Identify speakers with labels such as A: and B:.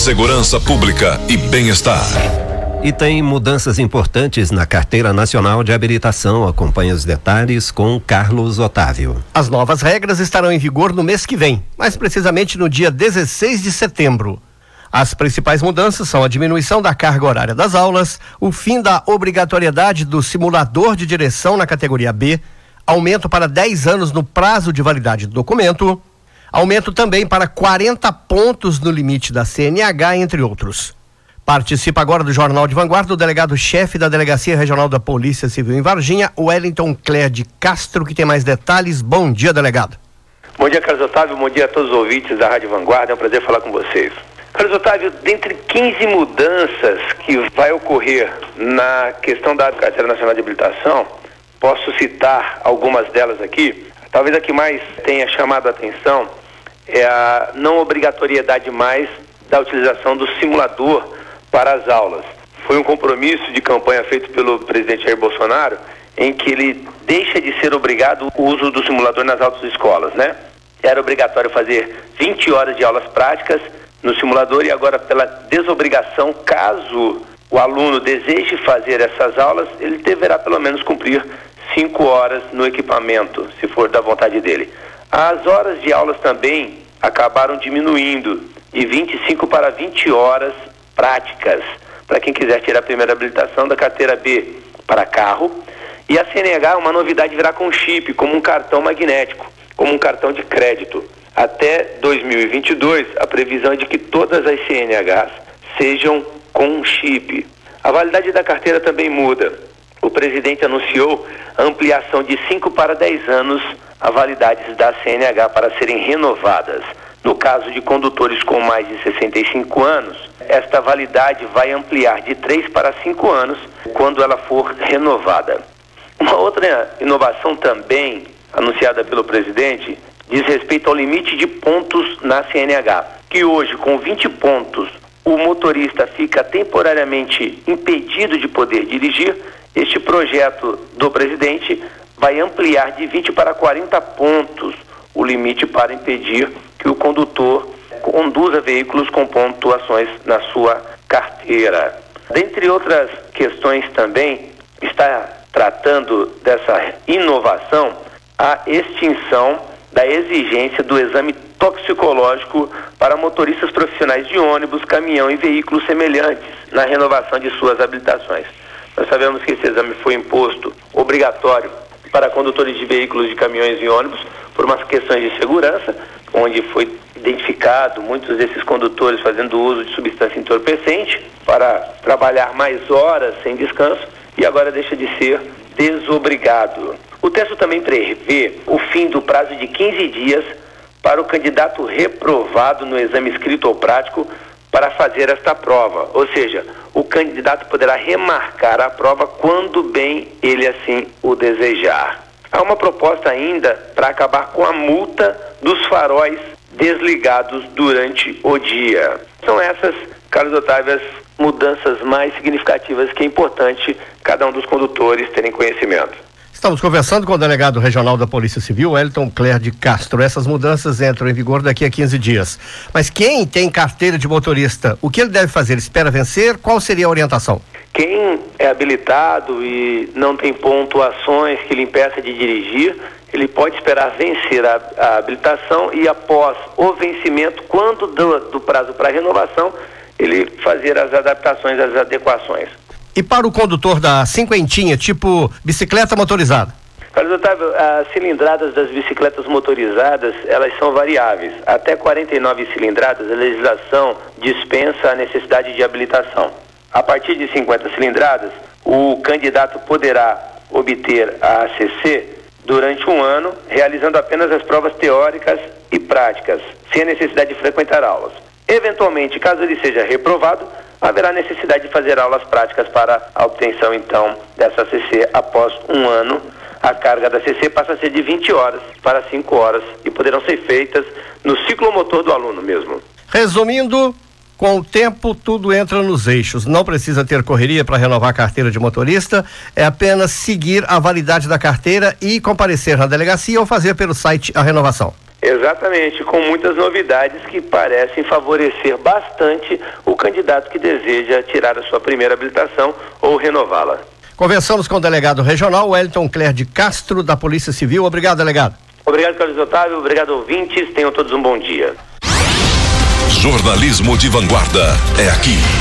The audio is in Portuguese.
A: segurança pública e bem-estar.
B: E tem mudanças importantes na Carteira Nacional de Habilitação. Acompanhe os detalhes com Carlos Otávio.
C: As novas regras estarão em vigor no mês que vem, mais precisamente no dia 16 de setembro. As principais mudanças são a diminuição da carga horária das aulas, o fim da obrigatoriedade do simulador de direção na categoria B, aumento para 10 anos no prazo de validade do documento, aumento também para 40 pontos no limite da CNH, entre outros. Participa agora do Jornal de Vanguarda o delegado-chefe da Delegacia Regional da Polícia Civil em Varginha, Wellington Clér de Castro, que tem mais detalhes. Bom dia, delegado.
D: Bom dia, Carlos Otávio. Bom dia a todos os ouvintes da Rádio Vanguarda. É um prazer falar com vocês. Carlos Otávio, dentre 15 mudanças que vai ocorrer na questão da Carteira Nacional de Habilitação, posso citar algumas delas aqui. Talvez a que mais tenha chamado a atenção é a não obrigatoriedade mais da utilização do simulador para as aulas. Foi um compromisso de campanha feito pelo presidente Jair Bolsonaro em que ele deixa de ser obrigado o uso do simulador nas autoescolas, né? Era obrigatório fazer 20 horas de aulas práticas no simulador e agora pela desobrigação, caso o aluno deseje fazer essas aulas, ele deverá pelo menos cumprir 5 horas no equipamento, se for da vontade dele. As horas de aulas também acabaram diminuindo de 25 para 20 horas práticas para quem quiser tirar a primeira habilitação da carteira B para carro. E a CNH, uma novidade, virá com chip, como um cartão magnético, como um cartão de crédito. Até 2022, a previsão é de que todas as CNHs sejam com chip. A validade da carteira também muda. O presidente anunciou a ampliação de 5 para 10 anos a validades da CNH para serem renovadas. No caso de condutores com mais de 65 anos, esta validade vai ampliar de 3 para 5 anos quando ela for renovada. Uma outra inovação também anunciada pelo presidente diz respeito ao limite de pontos na CNH, que hoje com 20 pontos o motorista fica temporariamente impedido de poder dirigir. Este projeto do presidente vai ampliar de 20 para 40 pontos o limite para impedir que o condutor conduza veículos com pontuações na sua carteira. Dentre outras questões também, está tratando dessa inovação a extinção da exigência do exame toxicológico para motoristas profissionais de ônibus, caminhão e veículos semelhantes na renovação de suas habilitações. Nós sabemos que esse exame foi imposto obrigatório para condutores de veículos de caminhões e ônibus por umas questões de segurança, onde foi identificado muitos desses condutores fazendo uso de substância entorpecente para trabalhar mais horas sem descanso e agora deixa de ser desobrigado. O texto também prevê o fim do prazo de 15 dias para o candidato reprovado no exame escrito ou prático para fazer esta prova, ou seja, o candidato poderá remarcar a prova quando bem ele assim o desejar. Há uma proposta ainda para acabar com a multa dos faróis desligados durante o dia. São essas, Carlos Otávio, as mudanças mais significativas que é importante cada um dos condutores terem conhecimento.
C: Estamos conversando com o delegado regional da Polícia Civil, Elton Cler de Castro. Essas mudanças entram em vigor daqui a 15 dias. Mas quem tem carteira de motorista, o que ele deve fazer? Espera vencer? Qual seria a orientação?
D: Quem é habilitado e não tem pontuações que lhe impeça de dirigir, ele pode esperar vencer a, a habilitação e após o vencimento, quando do, do prazo para renovação, ele fazer as adaptações, as adequações.
C: E para o condutor da cinquentinha, tipo bicicleta motorizada?
D: Carlos Otávio, as cilindradas das bicicletas motorizadas, elas são variáveis. Até 49 cilindradas, a legislação dispensa a necessidade de habilitação. A partir de 50 cilindradas, o candidato poderá obter a ACC durante um ano, realizando apenas as provas teóricas e práticas, sem a necessidade de frequentar aulas. Eventualmente, caso ele seja reprovado, haverá necessidade de fazer aulas práticas para a obtenção, então, dessa CC após um ano. A carga da CC passa a ser de 20 horas para 5 horas e poderão ser feitas no ciclomotor do aluno mesmo.
C: Resumindo, com o tempo, tudo entra nos eixos. Não precisa ter correria para renovar a carteira de motorista. É apenas seguir a validade da carteira e comparecer na delegacia ou fazer pelo site a renovação.
D: Exatamente, com muitas novidades que parecem favorecer bastante o candidato que deseja tirar a sua primeira habilitação ou renová-la.
C: Conversamos com o delegado regional Wellington Cler de Castro, da Polícia Civil. Obrigado, delegado.
D: Obrigado, Carlos Otávio. Obrigado, ouvintes. Tenham todos um bom dia.
A: Jornalismo de vanguarda é aqui.